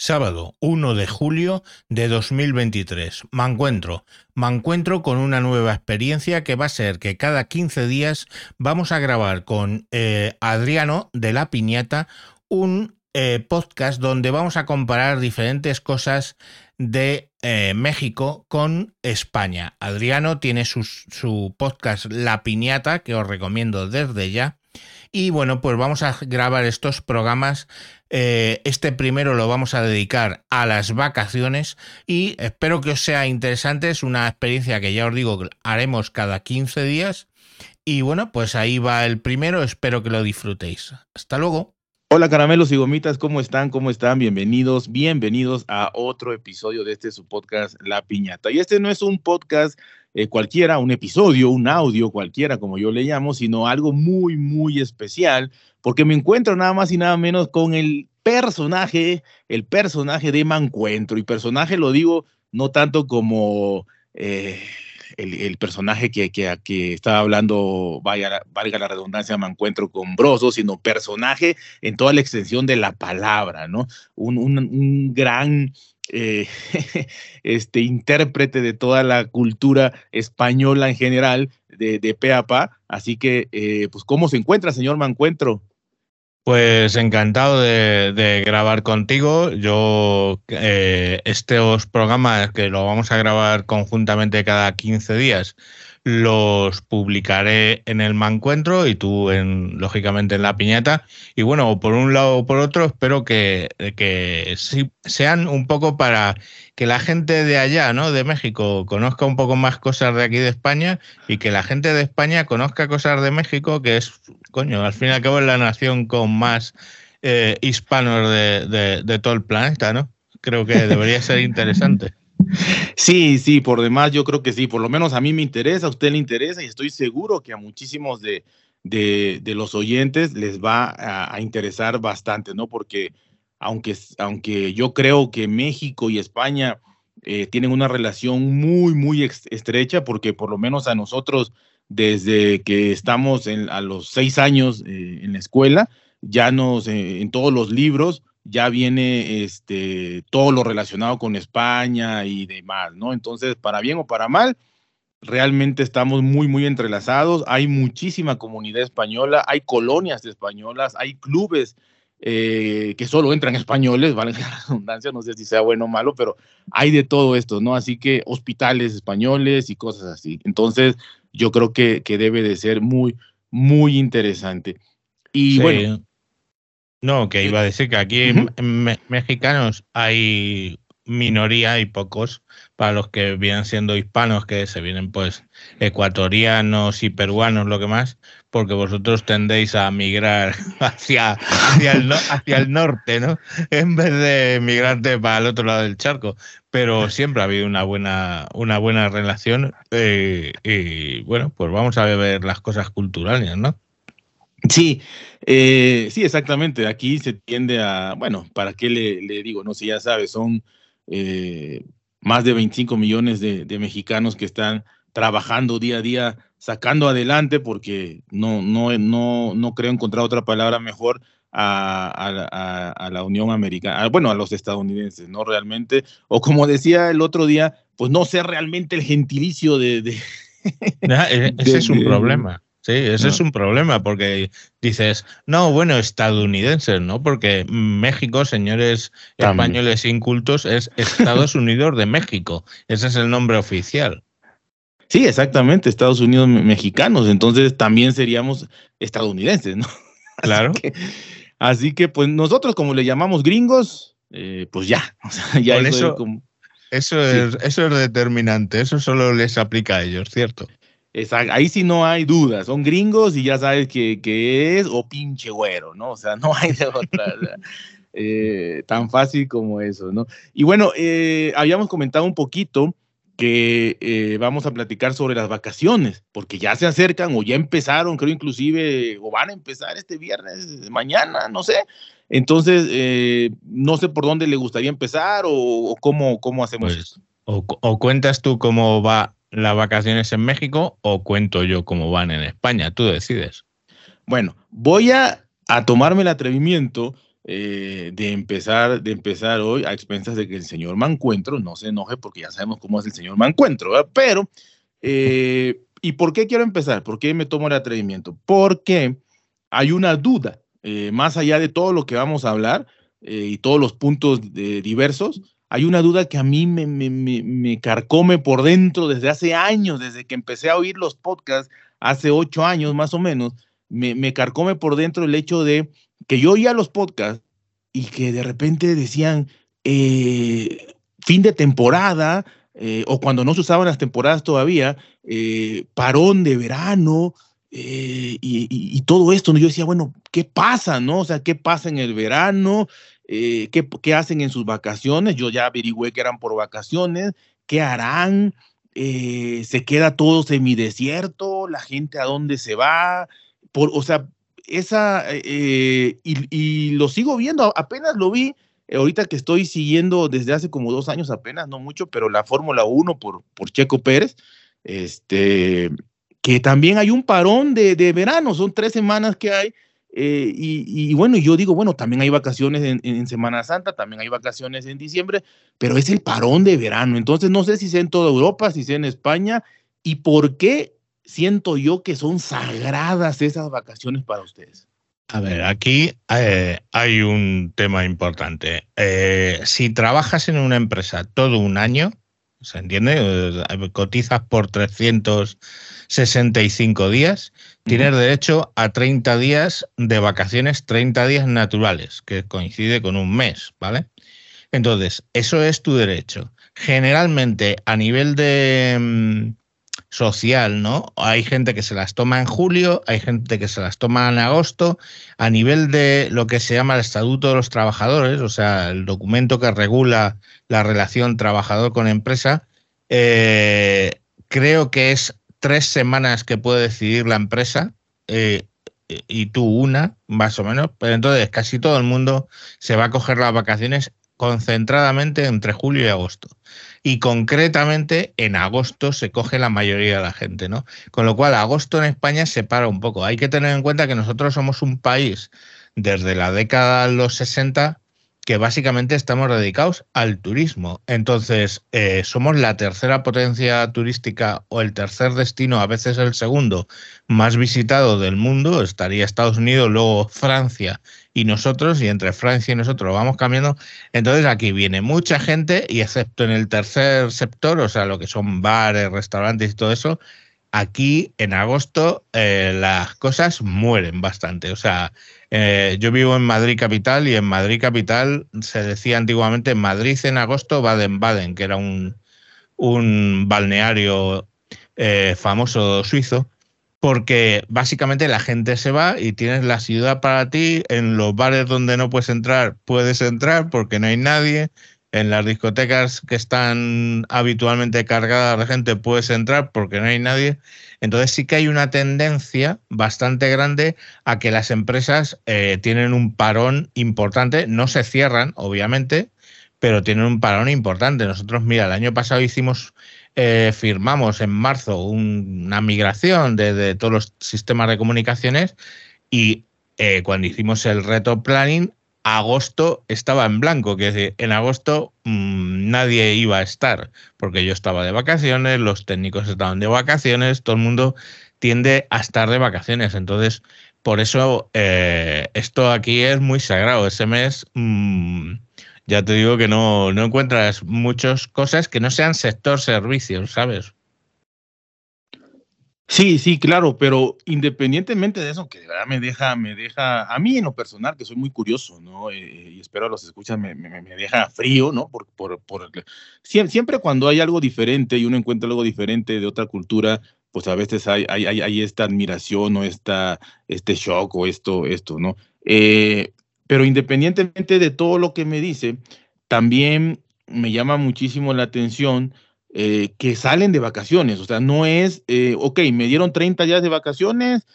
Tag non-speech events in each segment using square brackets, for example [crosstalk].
Sábado 1 de julio de 2023. Me encuentro. Me encuentro con una nueva experiencia que va a ser que cada 15 días vamos a grabar con eh, Adriano de La Piñata un eh, podcast donde vamos a comparar diferentes cosas de eh, México con España. Adriano tiene su podcast La Piñata que os recomiendo desde ya. Y bueno, pues vamos a grabar estos programas eh, este primero lo vamos a dedicar a las vacaciones y espero que os sea interesante. Es una experiencia que ya os digo haremos cada 15 días. Y bueno, pues ahí va el primero. Espero que lo disfrutéis. Hasta luego. Hola caramelos y gomitas, ¿cómo están? ¿Cómo están? Bienvenidos, bienvenidos a otro episodio de este su podcast La Piñata. Y este no es un podcast eh, cualquiera, un episodio, un audio cualquiera, como yo le llamo, sino algo muy, muy especial, porque me encuentro nada más y nada menos con el personaje, el personaje de Mancuentro. Y personaje lo digo no tanto como... Eh, el, personaje que, que, estaba hablando, vaya, valga la redundancia, me encuentro con Broso, sino personaje en toda la extensión de la palabra, ¿no? Un, gran eh, [laughs] este, intérprete de toda la cultura española en general, de, de pe a pa. Así que, eh, pues, ¿cómo se encuentra, señor Mancuentro? Pues encantado de, grabar contigo. Yo, eh, estos programas que lo vamos a grabar conjuntamente cada 15 días, los publicaré en el Mancuentro y tú, en, lógicamente, en la piñata. Y bueno, por un lado o por otro, espero que, que sean un poco para que la gente de allá, ¿no? De México, conozca un poco más cosas de aquí de España y que la gente de España conozca cosas de México, que es, coño, al fin y al cabo es la nación con más eh, hispanos de, de, todo el planeta, ¿no? Creo que debería ser interesante. [laughs] Sí, sí, por demás yo creo que sí, por lo menos a mí me interesa, a usted le interesa y estoy seguro que a muchísimos de, de, los oyentes les va a, interesar bastante, ¿no? Porque aunque, aunque yo creo que México y España eh, tienen una relación muy, muy estrecha, porque por lo menos a nosotros, desde que estamos a los seis años eh, en la escuela, ya nos, eh, en todos los libros, ya viene este, todo lo relacionado con España y demás, ¿no? Entonces, para bien o para mal, realmente estamos muy, muy entrelazados. Hay muchísima comunidad española, hay colonias españolas, hay clubes eh, que solo entran españoles, [laughs] vale la redundancia, no sé si sea bueno o malo, pero hay de todo esto, ¿no? Así que hospitales españoles y cosas así. Entonces, yo creo que, que debe de ser muy, muy interesante. Y bueno. No, que iba a decir que aquí en mexicanos hay minoría y pocos para los que vienen siendo hispanos, que se vienen pues ecuatorianos y peruanos, lo que más, porque vosotros tendéis a migrar [laughs] hacia, hacia, el, hacia el norte, ¿no? En vez de migrarte para el otro lado del charco. Pero siempre ha habido una buena, una buena relación eh, y bueno, pues vamos a ver las cosas culturales, ¿no? Sí, eh, sí, exactamente. Aquí se tiende a, bueno, ¿para qué le, le digo? No sé, ya sabes, son eh, más de 25 millones de, mexicanos que están trabajando día a día, sacando adelante, porque no, no, no, no creo encontrar otra palabra mejor a, la Unión Americana, bueno, a los estadounidenses, ¿no? Realmente, o como decía el otro día, pues no sé realmente el gentilicio de... Ah, e, [laughs] ese es un problema. Sí, ese es un problema porque dices, no, bueno, estadounidenses, ¿no? Porque México, señores españoles incultos, es Estados [laughs] Unidos de México. Ese es el nombre oficial. Sí, exactamente, Estados Unidos mexicanos, entonces también seríamos estadounidenses, ¿no? [laughs] Claro. Así que, pues nosotros como le llamamos gringos, eh, pues ya, [laughs] ya eso, eso, es, eso es determinante, eso solo les aplica a ellos, ¿cierto? Ahí sí no hay duda, son gringos y ya sabes que, es o pinche güero, ¿no? O sea, no hay de otra. Eh, tan fácil como eso, ¿no? Y bueno, eh, habíamos comentado un poquito que eh, vamos a platicar sobre las vacaciones, porque ya se acercan o ya empezaron, creo inclusive, o van a empezar este viernes, mañana, no sé. Entonces, no sé por dónde le gustaría empezar o, cómo, cómo hacemos pues, eso. o, cuentas tú cómo va las vacaciones en México o cuento yo cómo van en España? Tú decides. Bueno, voy a, tomarme el atrevimiento eh, de, empezar, de empezar hoy a expensas de que el señor Mancuentro no se enoje porque ya sabemos cómo es el señor Mancuentro, pero, eh, ¿y por qué quiero empezar? ¿Por qué me tomo el atrevimiento? Porque hay una duda, eh, más allá de todo lo que vamos a hablar y todos los puntos diversos, hay una duda que a mí me, me, me, carcome por dentro desde hace años, desde que empecé a oír los podcasts, hace ocho años más o menos, me, me carcome por dentro el hecho de que yo oía los podcasts y que de repente decían eh, fin de temporada, eh, o cuando no se usaban las temporadas todavía, eh, parón de verano, y, todo esto, ¿no? yo decía, bueno, ¿qué pasa, no? O sea, ¿qué pasa en el verano? ¿Qué, ¿qué, hacen en sus vacaciones? Yo ya averigüé que eran por vacaciones, ¿qué harán? ¿Se queda todo semidesierto? ¿La gente a dónde se va? O sea, esa, eh, y, lo sigo viendo, apenas lo vi, eh, ahorita que estoy siguiendo desde hace como dos años apenas, no mucho, pero la Fórmula 1 por, por Checo Pérez, este, que también hay un parón de, de verano, son tres semanas que hay, eh, y, bueno, yo digo, bueno, también hay vacaciones en, Semana Santa, también hay vacaciones en diciembre, pero es el parón de verano, entonces no sé si sea en toda Europa, si sea en España, y por qué siento yo que son sagradas esas vacaciones para ustedes. A ver, aquí eh, hay un tema importante. Eh, si trabajas en una empresa todo un año, ¿se entiende? Eh, cotizas por 365 días, tienes derecho a 30 días de vacaciones, 30 días naturales, que coincide con un mes, ¿vale? Entonces, eso es tu derecho. Generalmente, a nivel de, mm, social, ¿no? Hay gente que se las toma en julio, hay gente que se las toma en agosto. A nivel de lo que se llama el Estatuto de los Trabajadores, o sea, el documento que regula la relación trabajador con empresa, eh, creo que es tres semanas que puede decidir la empresa eh, y tú una, más o menos. Pero entonces casi todo el mundo se va a coger las vacaciones concentradamente entre julio y agosto y concretamente en agosto se coge la mayoría de la gente, ¿no? Con lo cual, agosto en España se para un poco. Hay que tener en cuenta que nosotros somos un país desde la década de los 60 que básicamente estamos dedicados al turismo. Entonces, eh, somos la tercera potencia turística o el tercer destino, a veces el segundo, más visitado del mundo. Estaría Estados Unidos, luego Francia y nosotros, y entre Francia y nosotros vamos cambiando. Entonces, aquí viene mucha gente y excepto en el tercer sector, o sea, lo que son bares, restaurantes y todo eso, aquí en agosto eh, las cosas mueren bastante. O sea, eh, yo vivo en Madrid Capital y en Madrid Capital se decía antiguamente Madrid en agosto, Baden-Baden, que era un, un balneario eh, famoso suizo, porque básicamente la gente se va y tienes la ciudad para ti, en los bares donde no puedes entrar, puedes entrar porque no hay nadie, en las discotecas que están habitualmente cargadas de gente puedes entrar porque no hay nadie. Entonces sí que hay una tendencia bastante grande a que las empresas eh, tienen un parón importante, no se cierran, obviamente, pero tienen un parón importante. Nosotros, mira, el año pasado hicimos, eh, firmamos en marzo una migración de, todos los sistemas de comunicaciones y eh, cuando hicimos el reto planning, agosto estaba en blanco, que decir, en agosto mmm, nadie iba a estar, porque yo estaba de vacaciones, los técnicos estaban de vacaciones, todo el mundo tiende a estar de vacaciones. Entonces, por eso eh, esto aquí es muy sagrado. Ese mes, mmm, ya te digo que no, no encuentras muchas cosas que no sean sector servicios, ¿sabes? Sí, sí, claro, pero independientemente de eso, que de verdad me deja, me deja, a mí en lo personal, que soy muy curioso, ¿no? Eh, y espero a los escuchas, me, me, me, deja frío, ¿no? Por, por, por, siempre cuando hay algo diferente y uno encuentra algo diferente de otra cultura, pues a veces hay, hay, hay, esta admiración o esta, este shock o esto, esto, ¿no? Eh, pero independientemente de todo lo que me dice, también me llama muchísimo la atención eh, que salen de vacaciones. O sea, no es, eh, ok, me dieron 30 días de vacaciones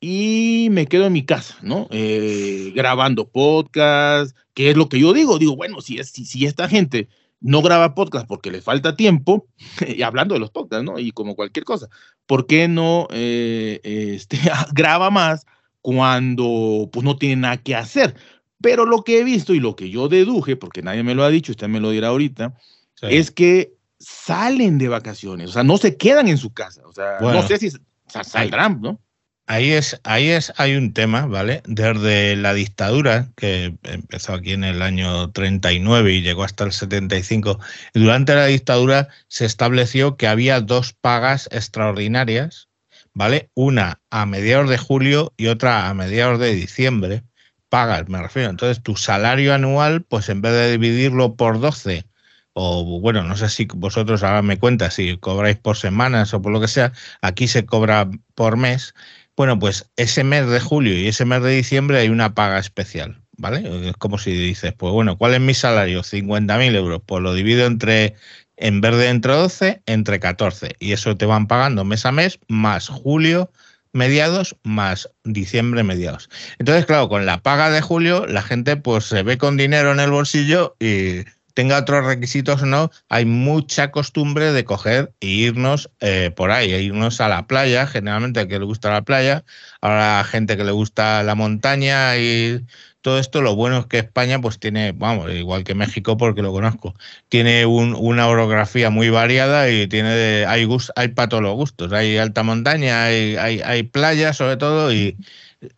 y me quedo en mi casa, ¿no? Eh, grabando podcast, que es lo que yo digo. Digo, bueno, si, es, si, esta gente no graba podcast porque le falta tiempo, [laughs] y hablando de los podcasts, ¿no? Y como cualquier cosa, ¿por qué no este, [laughs] graba más cuando pues no tiene nada que hacer? Pero lo que he visto y lo que yo deduje, porque nadie me lo ha dicho, usted me lo dirá ahorita, es que salen de vacaciones, o sea, no se quedan en su casa, o sea, no sé si saldrán, ¿no? Ahí es, ahí es, hay un tema, ¿vale? Desde la dictadura, que empezó aquí en el año 39 y llegó hasta el 75, durante la dictadura se estableció que había dos pagas extraordinarias, ¿vale? Una a mediados de julio y otra a mediados de diciembre, pagas, me refiero. Entonces, tu salario anual, pues en vez de dividirlo por 12, o bueno, no sé si vosotros ahora me cuenta si cobráis por semanas o por lo que sea, aquí se cobra por mes bueno, pues ese mes de julio y ese mes de diciembre hay una paga especial, ¿vale? Es como si dices, pues bueno, ¿cuál es mi salario? 50.000 euros. Pues lo divido entre, en vez de entre 12, entre 14. Y eso te van pagando mes a mes, más julio mediados, más diciembre mediados. Entonces, claro, con la paga de julio, la gente pues se ve con dinero en el bolsillo y tenga otros requisitos o no, hay mucha costumbre de coger e irnos eh, por ahí, e irnos a la playa, generalmente a que le gusta la playa, ahora gente que le gusta la montaña y todo esto, lo bueno es que España pues tiene, vamos, igual que México porque lo conozco, tiene una orografía muy variada y tiene, hay, hay para todos los gustos, hay alta montaña, hay, hay, playa sobre todo y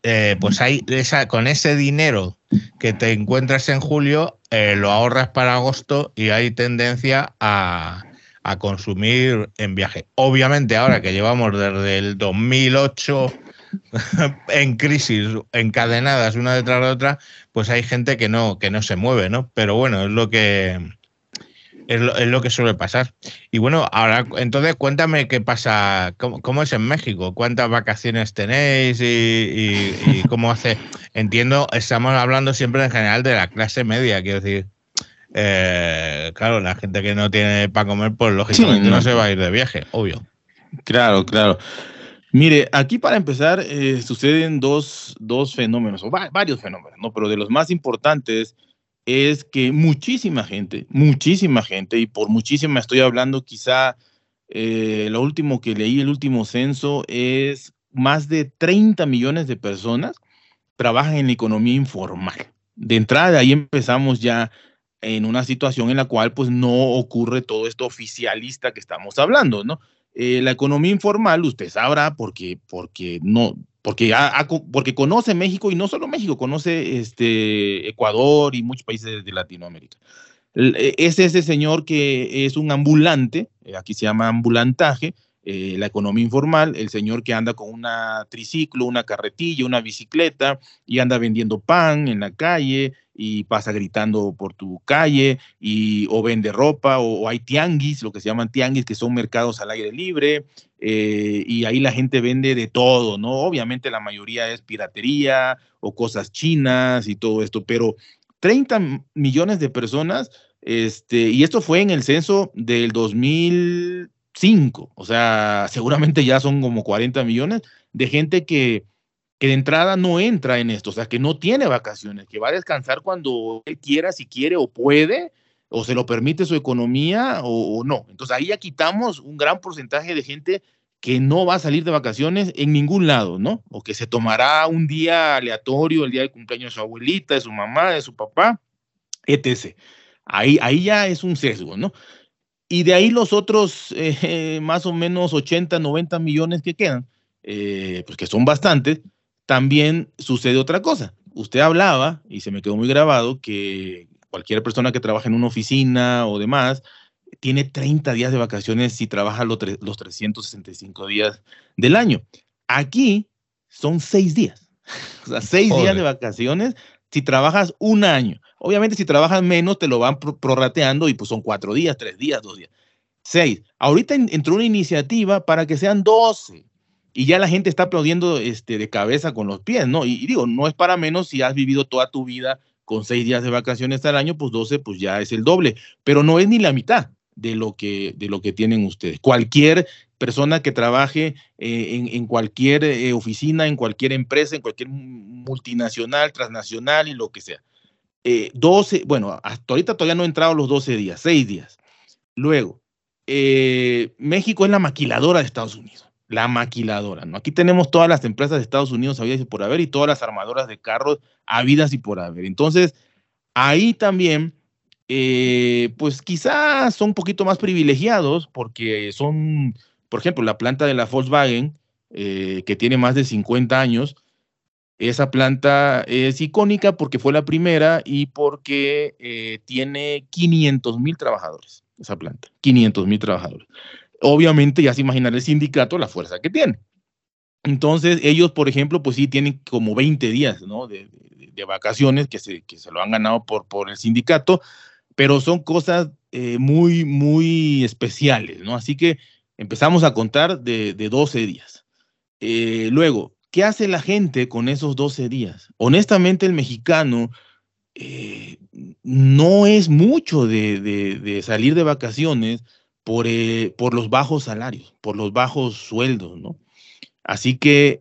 eh, pues hay esa, con ese dinero que te encuentras en julio, eh, lo ahorras para agosto y hay tendencia a, consumir en viaje. Obviamente ahora que llevamos desde el 2008 [laughs] en crisis encadenadas una detrás de otra, pues hay gente que no, que no se mueve, ¿no? Pero bueno, es lo que es lo, que suele pasar. Y bueno, ahora entonces cuéntame qué pasa, cómo, es en México, cuántas vacaciones tenéis y, cómo hace. Entiendo, estamos hablando siempre en general de la clase media, quiero decir. Eh, claro, la gente que no tiene para comer, pues lógicamente no. se va a ir de viaje, obvio. Claro, claro. Mire, aquí para empezar eh, suceden dos, dos fenómenos, o varios fenómenos, ¿no? Pero de los más importantes es que muchísima gente, muchísima gente, y por muchísima estoy hablando quizá, eh, lo último que leí, el último censo, es más de 30 millones de personas trabajan en la economía informal. De entrada, ahí empezamos ya en una situación en la cual pues no ocurre todo esto oficialista que estamos hablando, ¿no? Eh, la economía informal, usted sabrá, porque, porque no, porque, porque conoce México y no solo México, conoce este, Ecuador y muchos países de Latinoamérica. E, es ese señor que es un ambulante, eh, aquí se llama ambulantaje, eh, la economía informal, el señor que anda con una triciclo, una carretilla, una bicicleta y anda vendiendo pan en la calle y pasa gritando por tu calle y o vende ropa o, hay tianguis, lo que se llaman tianguis, que son mercados al aire libre eh, y ahí la gente vende de todo, ¿no? Obviamente la mayoría es piratería o cosas chinas y todo esto, pero 30 millones de personas, este, y esto fue en el censo del 2000 5, o sea, seguramente ya son como 40 millones de gente que, que de entrada no entra en esto, o sea, que no tiene vacaciones, que va a descansar cuando él quiera, si quiere o puede, o se lo permite su economía o, no. Entonces ahí ya quitamos un gran porcentaje de gente que no va a salir de vacaciones en ningún lado, ¿no? O que se tomará un día aleatorio, el día de cumpleaños de su abuelita, de su mamá, de su papá, etc. Ahí, ahí ya es un sesgo, ¿no? Y de ahí los otros eh, [laughs] más o menos 80, 90 millones que quedan, eh, pues que son bastantes, también sucede otra cosa. Usted hablaba, y se me quedó muy grabado, que cualquier persona que trabaja en una oficina o demás, tiene 30 días de vacaciones si trabaja los, los 365 días del año. Aquí son 6 días. [laughs] O sea, 6 días de vacaciones si trabajas un año. Obviamente, si trabajas menos, te lo van prorrateando y pues son cuatro días, tres días, dos días. Seis. Ahorita entró una iniciativa para que sean doce. Y ya la gente está aplaudiendo este, de cabeza con los pies, ¿no? Y, digo, no es para menos si has vivido toda tu vida con seis días de vacaciones al año, pues doce, pues ya es el doble. Pero no es ni la mitad de lo que, de lo que tienen ustedes. Cualquier persona que trabaje eh, en, cualquier eh, oficina, en cualquier empresa, en cualquier multinacional, transnacional y lo que sea. 12, eh, bueno, hasta ahorita todavía no he entrado los 12 días, 6 días. Luego, México es la maquiladora de Estados Unidos. La maquiladora, ¿no? Aquí tenemos todas las empresas de Estados Unidos habidas y por haber y todas las armadoras de carros habidas y por haber. Entonces, ahí también, eh, pues quizás son un poquito más privilegiados porque son, por ejemplo, la planta de la Volkswagen, eh, que tiene más de 50 años, esa planta es icónica porque fue la primera y porque eh, tiene 500 mil trabajadores, esa planta, 500 mil trabajadores. Obviamente ya se imaginará el sindicato la fuerza que tiene. Entonces ellos, por ejemplo, pues sí tienen como 20 días ¿no? de, vacaciones que se, que se lo han ganado por, por el sindicato, pero son cosas eh, muy, muy especiales, ¿no? Así que empezamos a contar de, de 12 días. Eh, luego, ¿qué hace la gente con esos 12 días? Honestamente, el mexicano eh, no es mucho de, de, salir de vacaciones por, por los bajos salarios, por los bajos sueldos, ¿no? Así que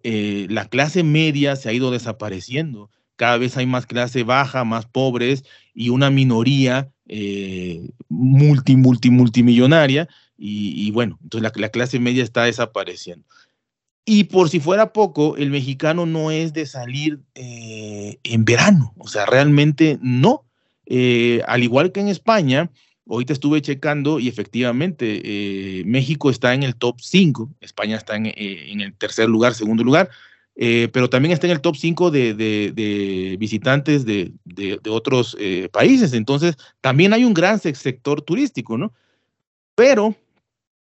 la clase media se ha ido desapareciendo cada vez hay más clase baja, más pobres y una minoría eh, multi, multi, multimillonaria. Y, bueno, entonces la, clase media está desapareciendo. Y por si fuera poco, el mexicano no es de salir eh, en verano, o sea, realmente no. Eh, al igual que en España, ahorita estuve checando y efectivamente México está en el top 5, España está en, en, el tercer lugar, segundo lugar, eh, pero también está en el top 5 de, visitantes de, otros eh, países. Entonces, también hay un gran sector turístico, ¿no? Pero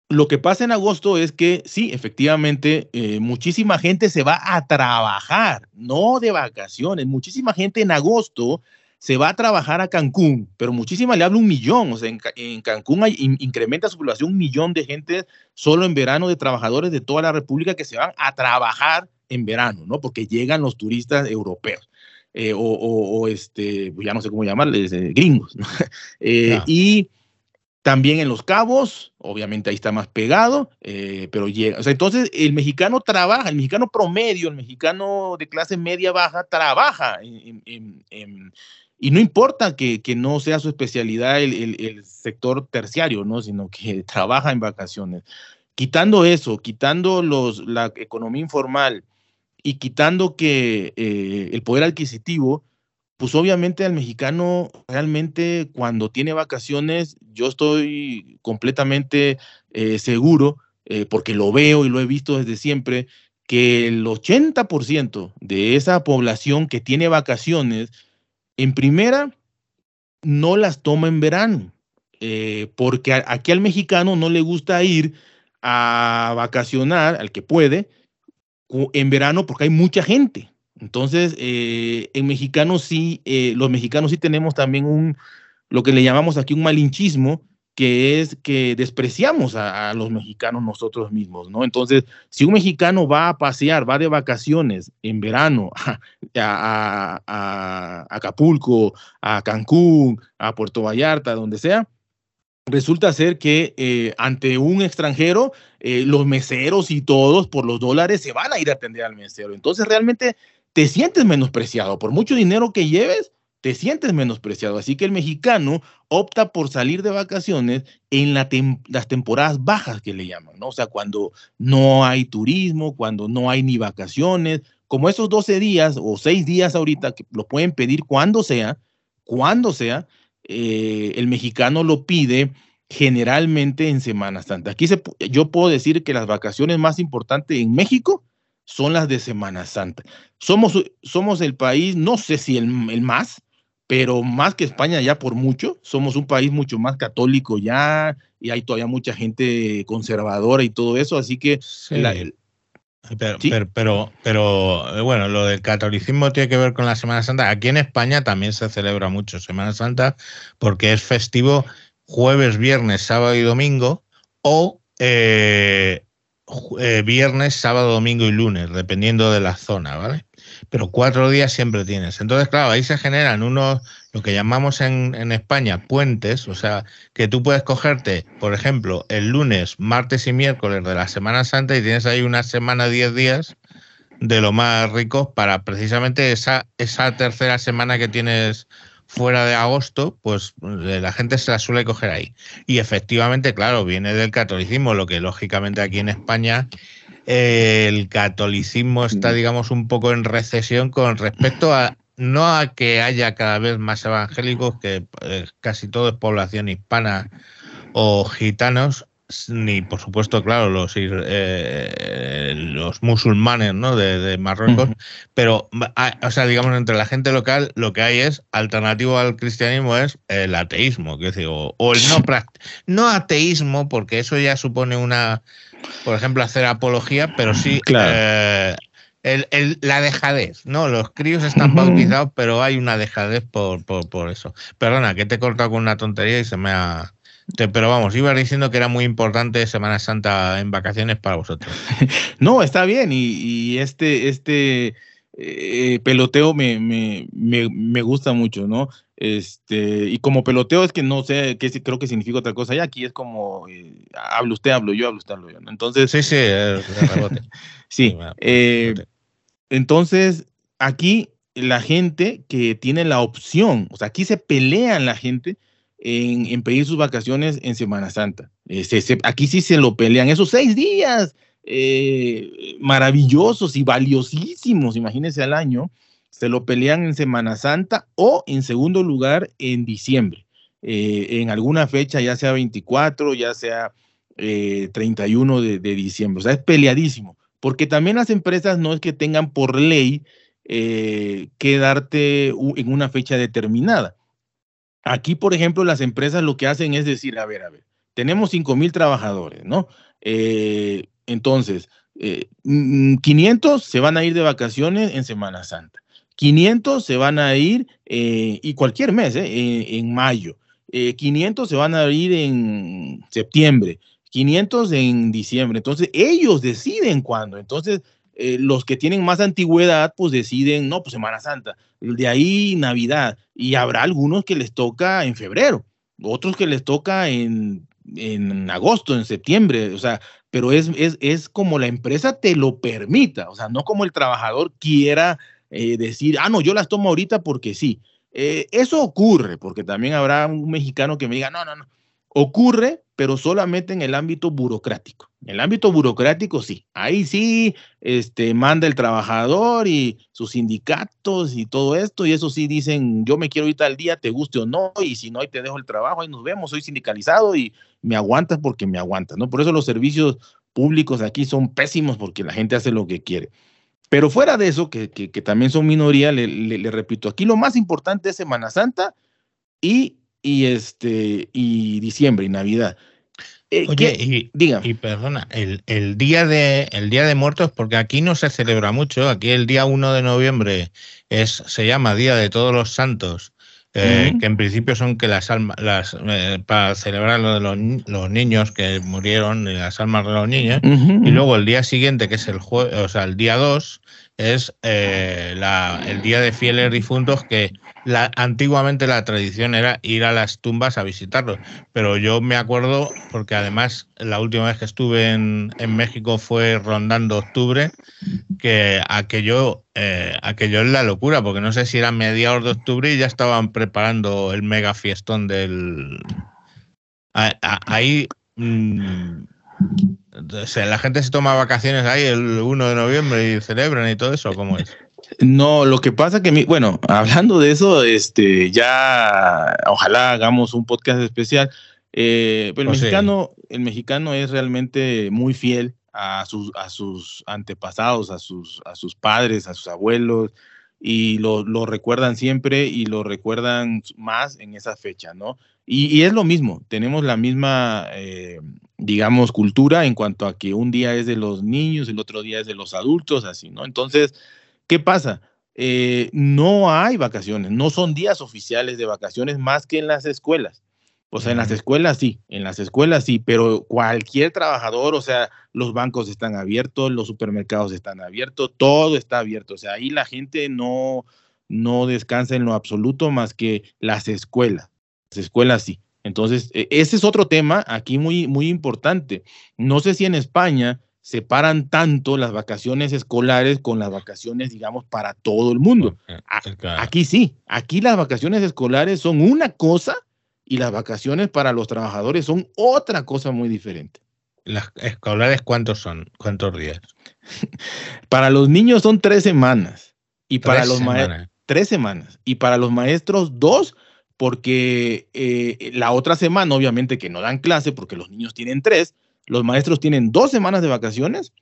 lo que pasa en agosto es que sí, efectivamente, eh, muchísima gente se va a trabajar, no de vacaciones. Muchísima gente en agosto se va a trabajar a Cancún, pero muchísima le hablo un millón. O sea, en, Cancún hay, incrementa su población un millón de gente solo en verano de trabajadores de toda la República que se van a trabajar en verano, ¿no? Porque llegan los turistas europeos. Eh, o, este, pues ya no sé cómo llamarles, eh, gringos, ¿no? [laughs] Eh, y también en Los Cabos, obviamente ahí está más pegado, pero llega. O sea, entonces el mexicano trabaja, el mexicano promedio, el mexicano de clase media baja, trabaja y no importa que, que, no sea su especialidad el, el, sector terciario, ¿no? Sino que [laughs] trabaja en vacaciones. Quitando eso, quitando los, la economía informal, y quitando que eh, el poder adquisitivo, pues obviamente al mexicano realmente cuando tiene vacaciones, yo estoy completamente eh, seguro, eh, porque lo veo y lo he visto desde siempre, que el 80% de esa población que tiene vacaciones, en primera, no las toma en verano, porque aquí al mexicano no le gusta ir a vacacionar, al que puede, en verano porque hay mucha gente. Entonces, eh, en mexicanos sí, eh, los mexicanos sí tenemos también un, lo que le llamamos aquí un malinchismo, que es que despreciamos a, los mexicanos nosotros mismos, ¿no? Entonces, si un mexicano va a pasear, va de vacaciones en verano a, a Acapulco, a Cancún, a Puerto Vallarta, donde sea, resulta ser que eh, ante un extranjero, eh, los meseros y todos por los dólares se van a ir a atender al mesero. Entonces realmente te sientes menospreciado. Por mucho dinero que lleves, te sientes menospreciado. Así que el mexicano opta por salir de vacaciones en las temporadas bajas que le llaman, ¿no? O sea, cuando no hay turismo, cuando no hay ni vacaciones, como esos 12 días o 6 días ahorita que lo pueden pedir cuando sea, cuando sea, eh, el mexicano lo pide generalmente en Semana Santa. Aquí se, yo puedo decir que las vacaciones más importantes en México son las de Semana Santa. Somos, somos el país, no sé si el, más, pero más que España ya por mucho. Somos un país mucho más católico ya y hay todavía mucha gente conservadora y todo eso. Así que pero, pero, pero, eh, bueno, lo del catolicismo tiene que ver con la Semana Santa. Aquí en España también se celebra mucho Semana Santa porque es festivo jueves, viernes, sábado y domingo o eh, eh, viernes, sábado, domingo y lunes, dependiendo de la zona, ¿vale? Pero cuatro días siempre tienes. Entonces, claro, ahí se generan unos, lo que llamamos en, en España puentes, o sea, que tú puedes cogerte, por ejemplo, el lunes, martes y miércoles de la Semana Santa y tienes ahí una semana, diez días de lo más rico para precisamente esa, esa tercera semana que tienes fuera de agosto, pues eh, la gente se la suele coger ahí. Y efectivamente, claro, viene del catolicismo, lo que lógicamente aquí en España el catolicismo está, digamos, un poco en recesión con respecto a no a que haya cada vez más evangélicos, que eh, casi todo es población hispana o gitanos, ni por supuesto, claro, los, eh, los musulmanes ¿no? de, Marruecos, pero, o sea, digamos, entre la gente local lo que hay es, alternativo al cristianismo, es el ateísmo, que o, el no, no ateísmo, porque eso ya supone una, por ejemplo, hacer apología, pero sí eh, la dejadez, ¿no? Los críos están bautizados, pero hay una dejadez por, por, por eso. Perdona, que te he cortado con una tontería y se me ha pero vamos, iba diciendo que era muy importante Semana Santa en vacaciones para vosotros. [laughs] No, está bien. Y, este, este eh, peloteo me, me, me, gusta mucho, ¿no? Este, y como peloteo es que no sé qué creo que significa otra cosa. Y aquí es como eh, hablo usted, hablo yo, hablo usted, hablo yo. Entonces. Sí, sí, rebote. [laughs] sí. Eh, entonces, aquí la gente que tiene la opción, o sea, aquí se pelean la gente en, pedir sus vacaciones en Semana Santa. Eh, aquí sí se lo pelean esos seis días eh, maravillosos y valiosísimos, imagínense al año, se lo pelean en Semana Santa o en segundo lugar en diciembre, eh, en alguna fecha, ya sea 24, ya sea 31 de, de, diciembre. O sea, es peleadísimo, porque también las empresas no es que tengan por ley que darte en una fecha determinada. Aquí, por ejemplo, las empresas lo que hacen es decir, a ver, a ver, tenemos 5 mil trabajadores, ¿no? Eh, entonces, 500 eh, mm, se van a ir de vacaciones en Semana Santa. 500 se van a ir, eh, y cualquier mes, en mayo. 500 se van a ir en septiembre. 500 en diciembre. Entonces, ellos deciden cuándo. Entonces, eh, los que tienen más antigüedad, pues deciden, no, pues Semana Santa, de ahí Navidad, y habrá algunos que les toca en febrero, otros que les toca en, en agosto, en septiembre, o sea, pero es, es, es, como la empresa te lo permita, o sea, no como el trabajador quiera eh, decir, ah, no, yo las tomo ahorita porque sí. Eh, eso ocurre, porque también habrá un mexicano que me diga, no, no, no, ocurre, pero solamente en el ámbito burocrático. En el ámbito burocrático, sí. Ahí sí este, manda el trabajador y sus sindicatos y todo esto. Y eso sí dicen, yo me quiero ir tal día, te guste o no. Y si no, ahí te dejo el trabajo, ahí nos vemos. Soy sindicalizado y me aguantas porque me aguantas, ¿no? Por eso los servicios públicos aquí son pésimos porque la gente hace lo que quiere. Pero fuera de eso, que, que, también son minoría, le, le repito, aquí lo más importante es Semana Santa y y este y diciembre y Navidad. Eh, Oye, y, diga. y perdona, el, el, día de el día de muertos, porque aquí no se celebra mucho, aquí el día 1 de noviembre es, se llama Día de Todos los Santos, eh, que en principio son que las almas, las, eh, para celebrar lo de los, los, niños que murieron, las almas de los niños, y luego el día siguiente, que es el jueves, o sea, el día 2, es la, el día de fieles difuntos que antiguamente la tradición era ir a las tumbas a visitarlos, pero yo me acuerdo, porque además la última vez que estuve en, México fue rondando octubre, que aquello, eh, aquello es la locura, porque no sé si era mediados de octubre y ya estaban preparando el mega fiestón del... Ahí... Mm, la gente se toma vacaciones ahí el 1 de noviembre y celebran y todo eso, ¿cómo es? No, lo que pasa que, mi, bueno, [laughs] hablando de eso, este, ya ojalá hagamos un podcast especial. Eh, pero el, pues mexicano, el mexicano es realmente muy fiel a sus, a sus antepasados, a sus, a sus padres, a sus abuelos, y lo, lo recuerdan siempre y lo recuerdan más en esa fecha, ¿no? Y, es lo mismo, tenemos la misma, eh, digamos, cultura en cuanto a que un día es de los niños, el otro día es de los adultos, así, ¿no? Entonces, ¿Qué pasa? Eh, no hay vacaciones, no son días oficiales de vacaciones más que en las escuelas. O sea, en las escuelas sí, en las escuelas sí, pero cualquier trabajador, o sea, los bancos están abiertos, los supermercados están abiertos, todo está abierto. O sea, ahí la gente no, no descansa en lo absoluto más que las escuelas. Las escuelas sí. Entonces, e, ese es otro tema aquí muy, muy importante. No sé si en España separan tanto las vacaciones escolares con las vacaciones, digamos, para todo el mundo. Aquí sí, aquí las vacaciones escolares son una cosa y las vacaciones para los trabajadores son otra cosa muy diferente. ¿Las escolares cuántos son? ¿Cuántos días? [laughs] para los niños son tres semanas. Y para los maestros, tres semanas. Y para los maestros, dos, porque eh, la otra semana, obviamente que no dan clase, porque los niños tienen tres, los maestros tienen dos semanas de vacaciones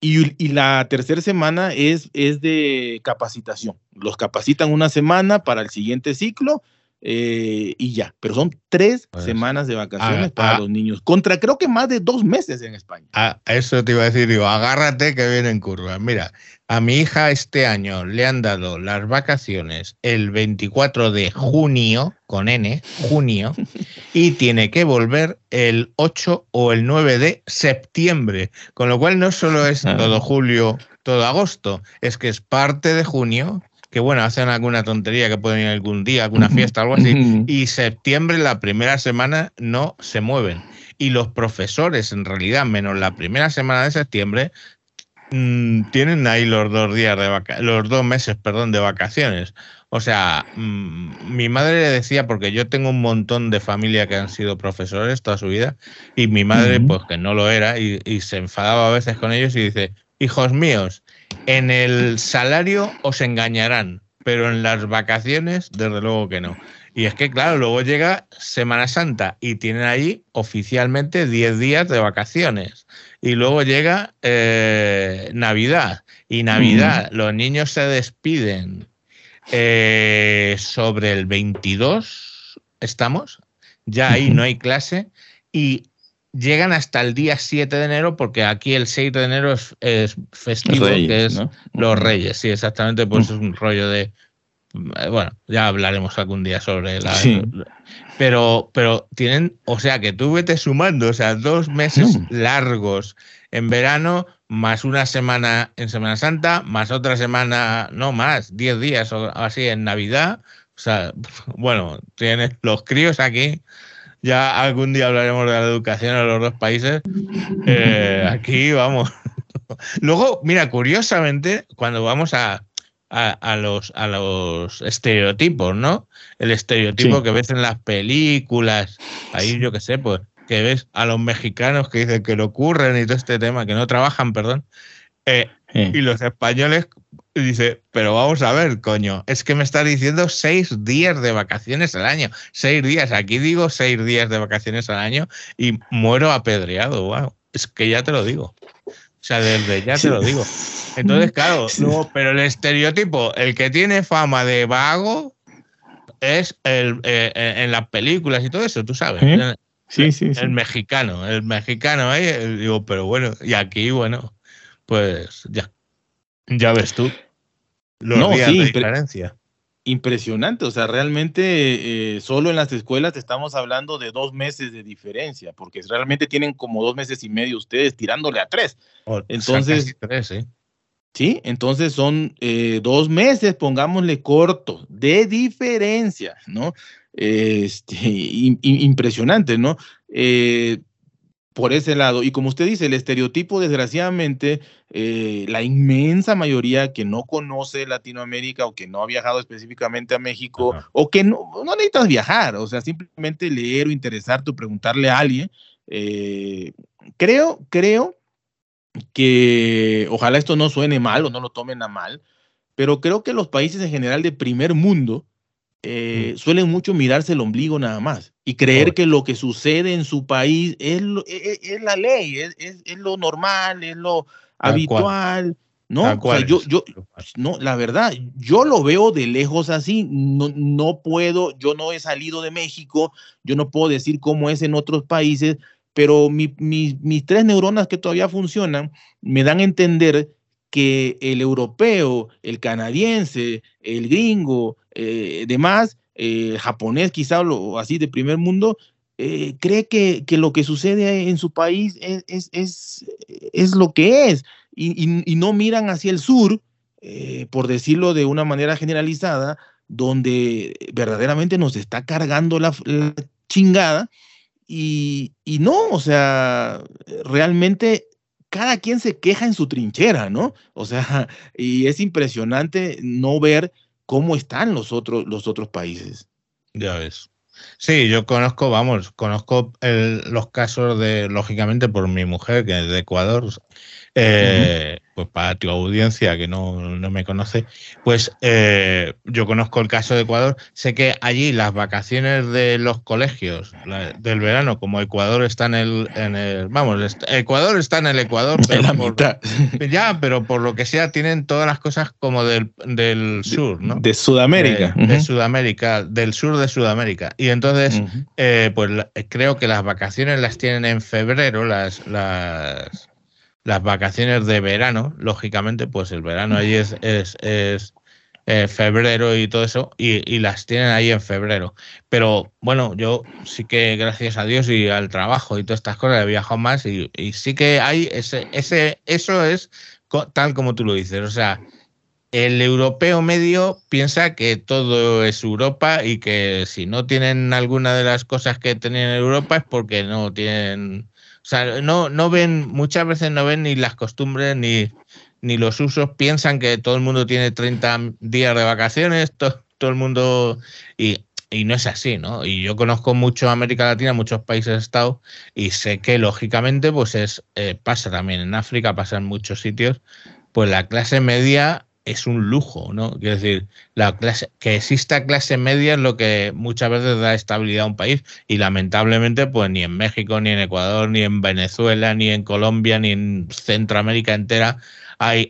y, la tercera semana es, es de capacitación. Los capacitan una semana para el siguiente ciclo eh, y ya, pero son tres pues, semanas de vacaciones ah, para ah. los niños, contra creo que más de dos meses en España. Ah, eso te iba a decir, digo, agárrate que viene en curva. Mira, a mi hija este año le han dado las vacaciones el 24 de junio, con N, junio, [laughs] y tiene que volver el 8 o el 9 de septiembre, con lo cual no solo es todo julio, todo agosto, es que es parte de junio que bueno, hacen alguna tontería que pueden ir algún día, alguna fiesta, algo así, y septiembre, la primera semana, no se mueven. Y los profesores, en realidad, menos la primera semana de septiembre, mm, tienen ahí los dos días de los dos meses, perdón, de vacaciones. O sea, mm, mi madre le decía, porque yo tengo un montón de familia que han sido profesores toda su vida, y mi madre, pues que no lo era, y, y se enfadaba a veces con ellos y dice, hijos míos, en el salario os engañarán, pero en las vacaciones, desde luego que no. Y es que, claro, luego llega Semana Santa y tienen ahí oficialmente 10 días de vacaciones. Y luego llega eh, Navidad. Y Navidad, los niños se despiden eh, sobre el 22, estamos. Ya ahí no hay clase. Y llegan hasta el día 7 de enero, porque aquí el 6 de enero es, festivo, que es los Reyes, sí, exactamente, pues es un rollo de... Bueno, ya hablaremos algún día sobre la... Pero, pero tienen, o sea, que tú vete sumando, o sea, dos meses largos en verano, más una semana en Semana Santa, más otra semana, no más, 10 días o así en Navidad. O sea, [laughs] bueno, tienes los críos aquí ya algún día hablaremos de la educación en los dos países. Eh, aquí vamos. [laughs] Luego, mira, curiosamente, cuando vamos a, a, los, a los estereotipos, ¿no? El estereotipo que ves en las películas, ahí yo qué sé, pues, que ves a los mexicanos que dicen que lo ocurren y todo este tema, que no trabajan, perdón. Eh, y los españoles dice, pero vamos a ver, coño, es que me está diciendo seis días de vacaciones al año. Seis días, aquí digo seis días de vacaciones al año y muero apedreado. Wow, es que ya te lo digo. O sea, desde ya te lo digo. Entonces, [laughs] claro, pero el estereotipo, el que tiene fama de vago es el, eh, eh, en las películas y todo eso, tú sabes. Sí, sí, sí. El mexicano, el mexicano ahí, digo, pero bueno, y aquí, bueno, pues ya ya ves tú. Los no, días de diferencia. Impresionante, o sea, realmente eh, solo en las escuelas estamos hablando de dos meses de diferencia, porque realmente tienen como dos meses y medio ustedes tirándole a tres. entonces, sí, entonces son eh, dos meses, pongámosle cortos, de diferencia, ¿no? Este, impresionante, ¿no? Eh, por ese lado. Y como usted dice, el estereotipo, desgraciadamente, eh, la inmensa mayoría que no conoce Latinoamérica o que no ha viajado específicamente a México o que no, no, necesitas viajar, o sea, simplemente leer o interesarte o preguntarle a alguien, eh, creo, creo que ojalá esto no suene mal o no lo tomen a mal, pero creo que los países en general de primer mundo, eh, suelen mucho mirarse el ombligo nada más y creer que lo que sucede en su país es, e, e, es, la ley, es, es, lo normal, es lo habitual. No, yo, yo, no, la verdad, yo lo veo de lejos así, no, no puedo, yo no he salido de México, yo no puedo decir cómo es en otros países, pero mi, mis tres neuronas que todavía funcionan me dan a entender que el europeo, el canadiense, el gringo, eh, demás, eh, japonés quizá o así de primer mundo, eh, cree que, lo que sucede en su país es, lo que es y, no miran hacia el sur, eh, por decirlo de una manera generalizada, donde verdaderamente nos está cargando la, chingada y, no, o sea, realmente cada quien se queja en su trinchera, ¿no? O sea, [laughs] y es impresionante no ver cómo están los otros, los otros países. Ya ves. Sí, yo conozco, vamos, conozco los casos de, lógicamente, por mi mujer, que es de Ecuador. Eh, pues para tu audiencia que no, me conoce, pues eh, yo conozco el caso de Ecuador, sé que allí las vacaciones de los colegios del verano, como Ecuador está en el, en el vamos, Ecuador está en el Ecuador, [laughs] pero [laughs] ya, pero por lo que sea tienen todas las cosas como del, del sur, ¿no? De Sudamérica. De, Sudamérica, del sur de Sudamérica. Y entonces, eh, pues creo que las vacaciones las tienen en febrero, las, las las vacaciones de verano, lógicamente, pues el verano allí es, es, es eh, febrero y todo eso, y, las tienen ahí en febrero. Pero bueno, yo sí que gracias a Dios y al trabajo y todas estas cosas he viajado más y, sí que hay ese, ese, eso es tal como tú lo dices, o sea, el europeo medio piensa que todo es Europa y que si no tienen alguna de las cosas que tenían en Europa es porque no tienen o sea, no, no ven, muchas veces no ven ni las costumbres ni, ni los usos, piensan que todo el mundo tiene 30 días de vacaciones, todo el mundo... Y, y no es así, ¿no? Y yo conozco mucho América Latina, muchos países Estado, y sé que lógicamente, pues es, eh, pasa también en África, pasa en muchos sitios, pues la clase media es un lujo, ¿no? Quiero decir, la clase, que exista clase media es lo que muchas veces da estabilidad a un país y lamentablemente pues ni en México, ni en Ecuador, ni en Venezuela, ni en Colombia, ni en Centroamérica entera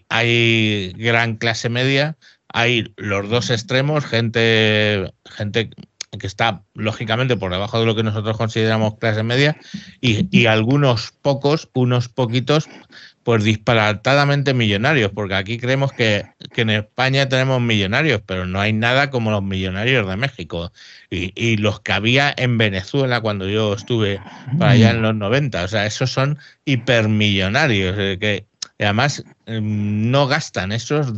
hay, gran clase media, hay los dos extremos, gente, gente que está lógicamente por debajo de lo que nosotros consideramos clase media y algunos pocos, unos poquitos pues disparatadamente millonarios, porque aquí creemos que, en España tenemos millonarios, pero no hay nada como los millonarios de México y, los que había en Venezuela cuando yo estuve para allá en los 90. O sea, esos son hipermillonarios, eh, que además em, no gastan, esos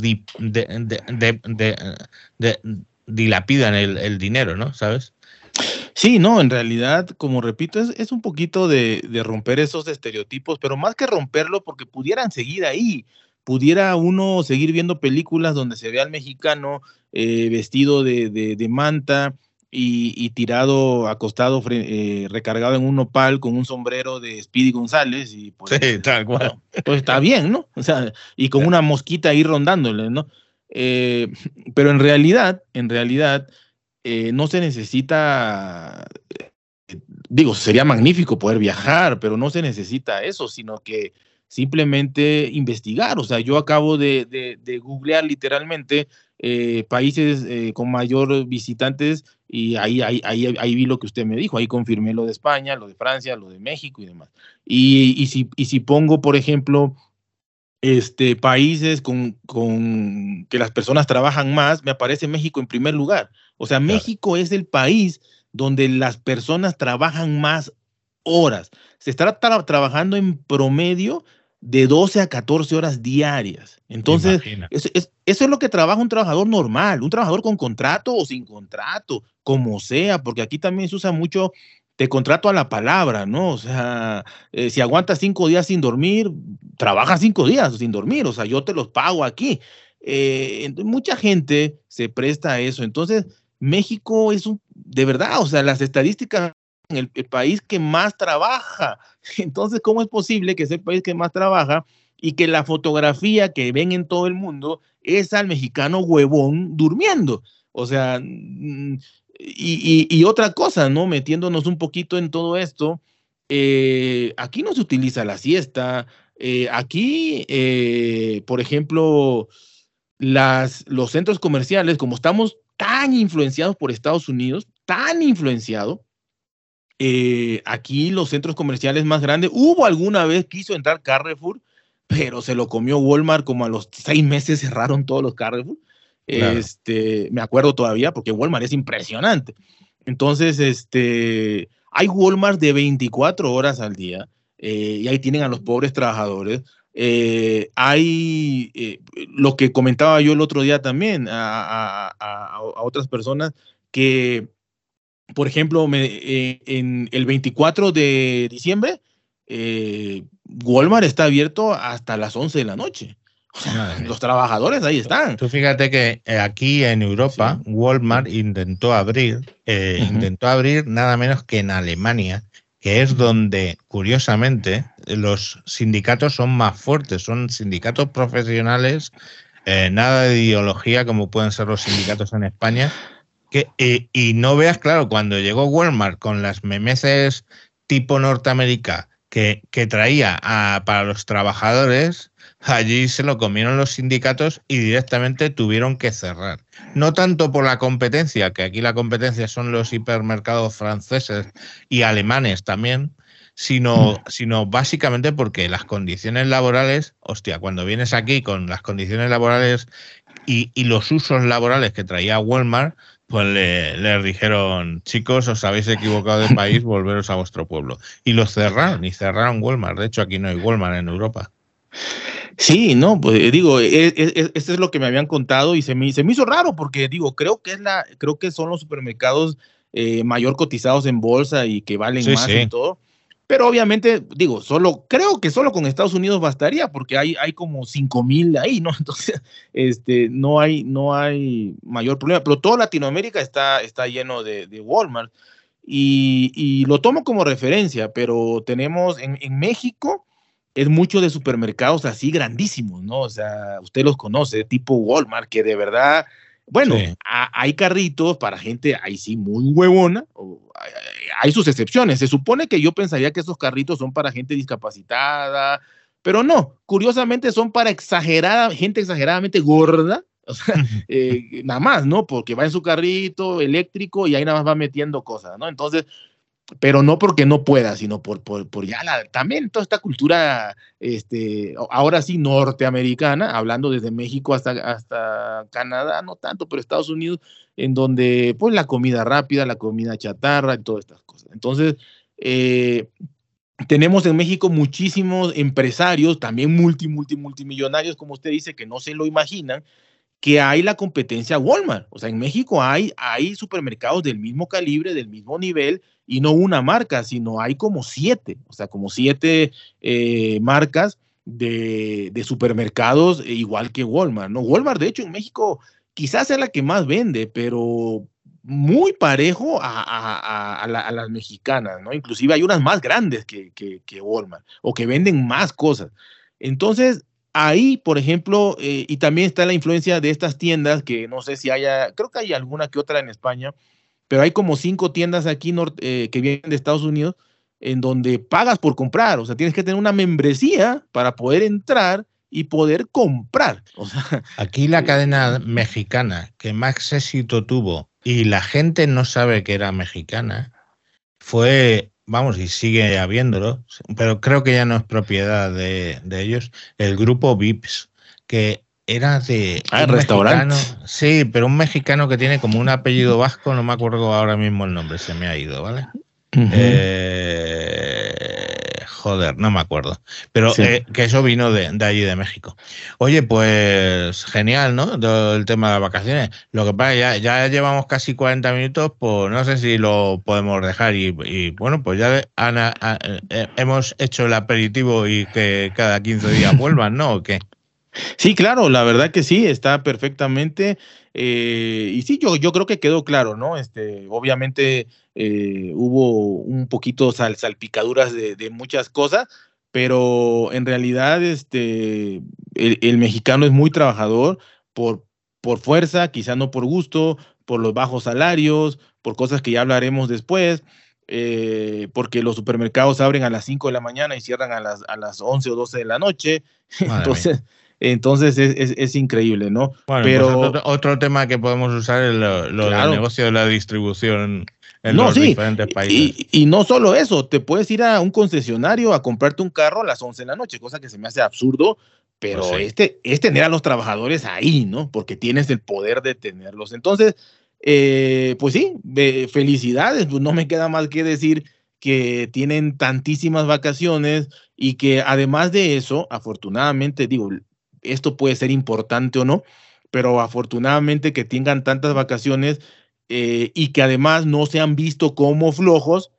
dilapidan el, el dinero, ¿no? ¿Sabes? Sí, no, en realidad, como repito, es, un poquito de, romper esos estereotipos, pero más que romperlo, porque pudieran seguir ahí, pudiera uno seguir viendo películas donde se ve al mexicano eh, vestido de, manta y, tirado, acostado, eh, recargado en un nopal con un sombrero de Speedy González. Y pues, sí, tal cual. Pues está bien, ¿no? O sea, y con una mosquita ahí rondándole, ¿no? Eh, pero en realidad, en realidad, eh, no se necesita, eh, digo, sería magnífico poder viajar, pero no se necesita eso, sino que simplemente investigar. O sea, yo acabo de, de, googlear literalmente eh, países con mayor visitantes y ahí, ahí, ahí, ahí, vi lo que usted me dijo, ahí confirmé lo de España, lo de Francia, lo de México y demás. Y, y, si, y si pongo, por ejemplo, este, países con, con, que las personas trabajan más, me aparece México en primer lugar. O sea, México es el país donde las personas trabajan más horas. Se está trabajando en promedio de 12 a 14 horas diarias. Entonces, es, eso es, lo que trabaja un trabajador normal, un trabajador con contrato o sin contrato, como sea, porque aquí también se usa mucho te contrato a la palabra, ¿no? O sea, eh, si aguantas cinco días sin dormir, trabaja cinco días sin dormir, o sea, yo te los pago aquí. Eh, mucha gente se presta a eso. Entonces, México es un, de verdad, o sea, las estadísticas el, el, país que más trabaja. [laughs] Entonces, ¿cómo es posible que sea el país que más trabaja y que la fotografía que ven en todo el mundo es al mexicano huevón durmiendo? O sea, y, otra cosa, ¿no? Metiéndonos un poquito en todo esto, eh, aquí no se utiliza la siesta. Eh, aquí, eh, por ejemplo, las, los centros comerciales, como estamos tan influenciados por Estados Unidos, tan influenciado, aquí los centros comerciales más grandes, hubo alguna vez quiso entrar Carrefour, pero se lo comió Walmart como a los seis meses cerraron todos los Carrefour. Este, me acuerdo todavía porque Walmart es impresionante. Entonces, este, hay Walmart de 24 horas al día eh, y ahí tienen a los pobres trabajadores. Eh, hay eh, lo que comentaba yo el otro día también a, otras personas que, por ejemplo, en el 24 de diciembre, Walmart está abierto hasta las 11 de la noche los trabajadores ahí están. Tú fíjate que eh, aquí en Europa, Walmart intentó abrir, eh, intentó abrir nada menos que en Alemania, que es donde, curiosamente, los sindicatos son más fuertes, son sindicatos profesionales, eh, nada de ideología como pueden ser los sindicatos en España. Que, y no veas, claro, cuando llegó Walmart con las memeces tipo Norteamérica que, que traía para los trabajadores, allí se lo comieron los sindicatos y directamente tuvieron que cerrar. No tanto por la competencia, que aquí la competencia son los hipermercados franceses y alemanes también, sino, sino básicamente porque las condiciones laborales, hostia, cuando vienes aquí con las condiciones laborales y, y los usos laborales que traía Walmart, pues le, le, dijeron, chicos, os habéis equivocado de país, [laughs] volveros a vuestro pueblo. Y los cerraron, y cerraron Walmart. De hecho, aquí no hay Walmart en Europa. Sí, no, pues eh, digo, e, e, e, esto es lo que me habían contado y se me, se me hizo raro porque digo, creo que es la, creo que son los supermercados eh, mayor cotizados en bolsa y que valen más y todo. Pero obviamente, digo, solo, creo que solo con Estados Unidos bastaría, porque hay, hay como 5 mil ahí, ¿no? [laughs] Entonces, este, no hay, no hay mayor problema. Pero toda Latinoamérica está, está lleno de, de Walmart. Y, y, lo tomo como referencia, pero tenemos en, en México, es mucho de supermercados así grandísimos, ¿no? O sea, usted los conoce, tipo Walmart, que de verdad, bueno, hay carritos para gente ahí sí muy huevona, hay, sus excepciones. Se supone que yo pensaría que esos carritos son para gente discapacitada, pero no, curiosamente son para exagerada, gente exageradamente gorda, o sea, [laughs] eh, nada más, ¿no? Porque va en su carrito eléctrico y ahí nada más va metiendo cosas, ¿no? Entonces, pero no porque no pueda, sino por, por, por, ya la, también toda esta cultura, este, ahora sí norteamericana, hablando desde México hasta, hasta Canadá, no tanto, pero Estados Unidos, en donde pues la comida rápida, la comida chatarra y todas estas cosas. Entonces, eh, tenemos en México muchísimos empresarios, también multi, multi, multimillonarios, como usted dice, que no se lo imaginan, que hay la competencia Walmart. O sea, en México hay, hay supermercados del mismo calibre, del mismo nivel, y no una marca, sino hay como siete, o sea, como siete eh, marcas de, supermercados e igual que Walmart, ¿no? Walmart, de hecho, en México quizás sea la que más vende, pero muy parejo a, las mexicanas, ¿no? Inclusive hay unas más grandes que, que, Walmart o que venden más cosas. Entonces, ahí, por ejemplo, eh, y también está la influencia de estas tiendas que no sé si haya, creo que hay alguna que otra en España, pero hay como cinco tiendas aquí eh, que vienen de Estados Unidos en donde pagas por comprar, o sea, tienes que tener una membresía para poder entrar y poder comprar. [laughs] aquí la cadena mexicana que más éxito tuvo y la gente no sabe que era mexicana fue, vamos, y sigue habiéndolo, pero creo que ya no es propiedad de, de ellos, el grupo VIPS, que era de. Ah, restaurante. Sí, pero un mexicano que tiene como un apellido vasco, no me acuerdo ahora mismo el nombre, se me ha ido, ¿vale? eh, joder, no me acuerdo. Pero eh, que eso vino de, de, allí de México. Oye, pues genial, ¿no? el tema de las vacaciones. Lo que pasa, ya, ya llevamos casi 40 minutos, pues no sé si lo podemos dejar. Y, y bueno, pues ya Ana, eh, hemos hecho el aperitivo y que cada 15 días vuelvan, ¿no? ¿O qué? Sí, claro, la verdad que sí, está perfectamente. Eh, y sí, yo, yo creo que quedó claro, ¿no? Este, obviamente eh, hubo un poquito sal, salpicaduras de, de, muchas cosas, pero en realidad este, el, el, mexicano es muy trabajador por, por fuerza, quizá no por gusto, por los bajos salarios, por cosas que ya hablaremos después. Eh, porque los supermercados abren a las 5 de la mañana y cierran a las, a las 11 o 12 de la noche. [laughs] Entonces, entonces es, increíble, ¿no? Bueno, Pero pues otro, tema que podemos usar es lo, del negocio de la distribución en los diferentes países. Y, no solo eso, te puedes ir a un concesionario a comprarte un carro a las 11 de la noche, cosa que se me hace absurdo, pero pues este es tener a los trabajadores ahí, ¿no? Porque tienes el poder de tenerlos. Entonces, eh, pues sí, felicidades, pues no me queda más que decir que tienen tantísimas vacaciones y que además de eso, afortunadamente, digo, esto puede ser importante o no, pero afortunadamente que tengan tantas vacaciones eh, y que además no se han visto como flojos,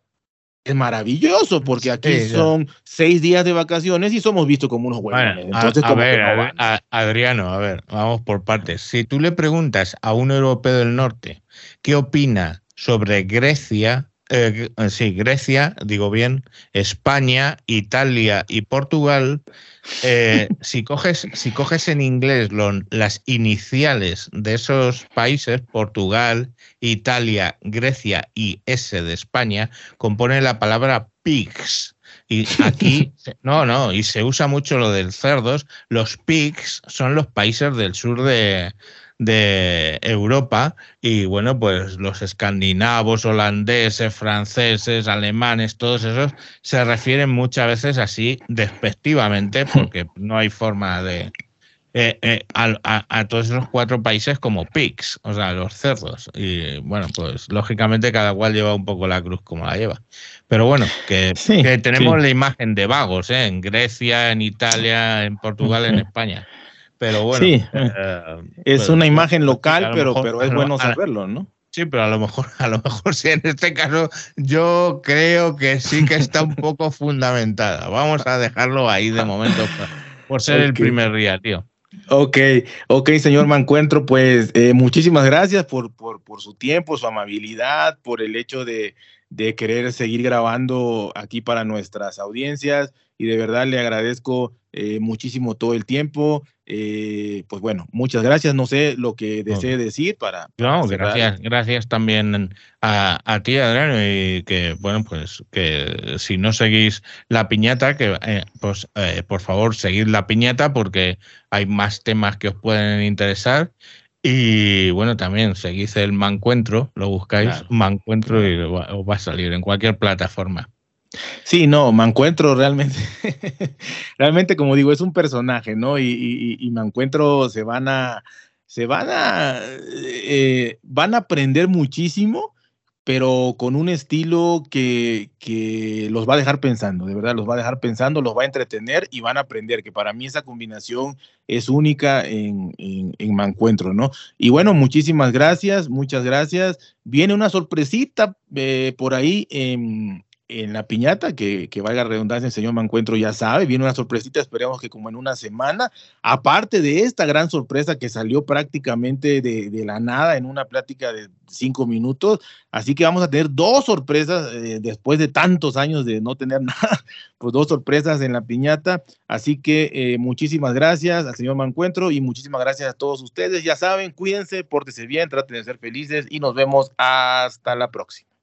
es maravilloso, porque aquí son seis días de vacaciones y somos vistos como unos huevones. Entonces, a, ver, Adriano, a ver, vamos por partes. Si tú le preguntas a un europeo del norte qué opina sobre Grecia, eh, sí, Grecia, digo bien, España, Italia y Portugal, eh, [laughs] si, coges, si coges en inglés las iniciales de esos países, Portugal, Italia, Grecia y S de España, componen la palabra pigs. Y aquí, [laughs] no, no, y se usa mucho lo del cerdos. Los pigs son los países del sur de, de Europa y bueno, pues los escandinavos, holandeses, franceses, alemanes, todos esos se refieren muchas veces así despectivamente porque no hay forma de... Eh, eh, a, todos esos cuatro países como pigs, o sea, los cerdos. Y bueno, pues lógicamente cada cual lleva un poco la cruz como la lleva. Pero bueno, que, [laughs] tenemos la imagen de vagos ¿eh? en Grecia, en Italia, en Portugal, en España. Pero bueno. Sí, eh, es pues, una imagen local, pero, pero es bueno saberlo, ¿no? Sí, pero a lo mejor, [laughs] a lo mejor sí, en este caso yo creo que sí que está un [laughs] poco fundamentada. Vamos a dejarlo ahí de momento por ser el primer día, tío. Ok, ok, señor Mancuentro, pues eh, muchísimas gracias por, por, por, su tiempo, su amabilidad, por el hecho de, de querer seguir grabando aquí para nuestras audiencias y de verdad le agradezco eh, muchísimo todo el tiempo. Eh, pues bueno, muchas gracias. No sé lo que desee decir para. no, gracias, gracias también a, ti, Adriano, y que, bueno, pues que si no seguís la piñata, que eh, pues por favor seguid la piñata porque hay más temas que os pueden interesar. Y bueno, también seguís el Mancuentro, lo buscáis, Mancuentro y os va a salir en cualquier plataforma. Sí, no, me encuentro realmente, [laughs] realmente como digo, es un personaje, ¿no? Y, me encuentro, se van a, se van a, eh, van a aprender muchísimo, pero con un estilo que, que, los va a dejar pensando, de verdad, los va a dejar pensando, los va a entretener y van a aprender, que para mí esa combinación es única en, en, Mancuentro, ¿no? Y bueno, muchísimas gracias, muchas gracias. Viene una sorpresita eh, por ahí en, en la piñata, que, que valga redundancia, el señor Mancuentro ya sabe, viene una sorpresita, esperemos que como en una semana, aparte de esta gran sorpresa que salió prácticamente de, la nada en una plática de cinco minutos, así que vamos a tener dos sorpresas eh, después de tantos años de no tener [laughs] nada, pues dos sorpresas en la piñata, así que eh, muchísimas gracias al señor Mancuentro y muchísimas gracias a todos ustedes, ya saben, cuídense, pórtense bien, traten de ser felices y nos vemos hasta la próxima.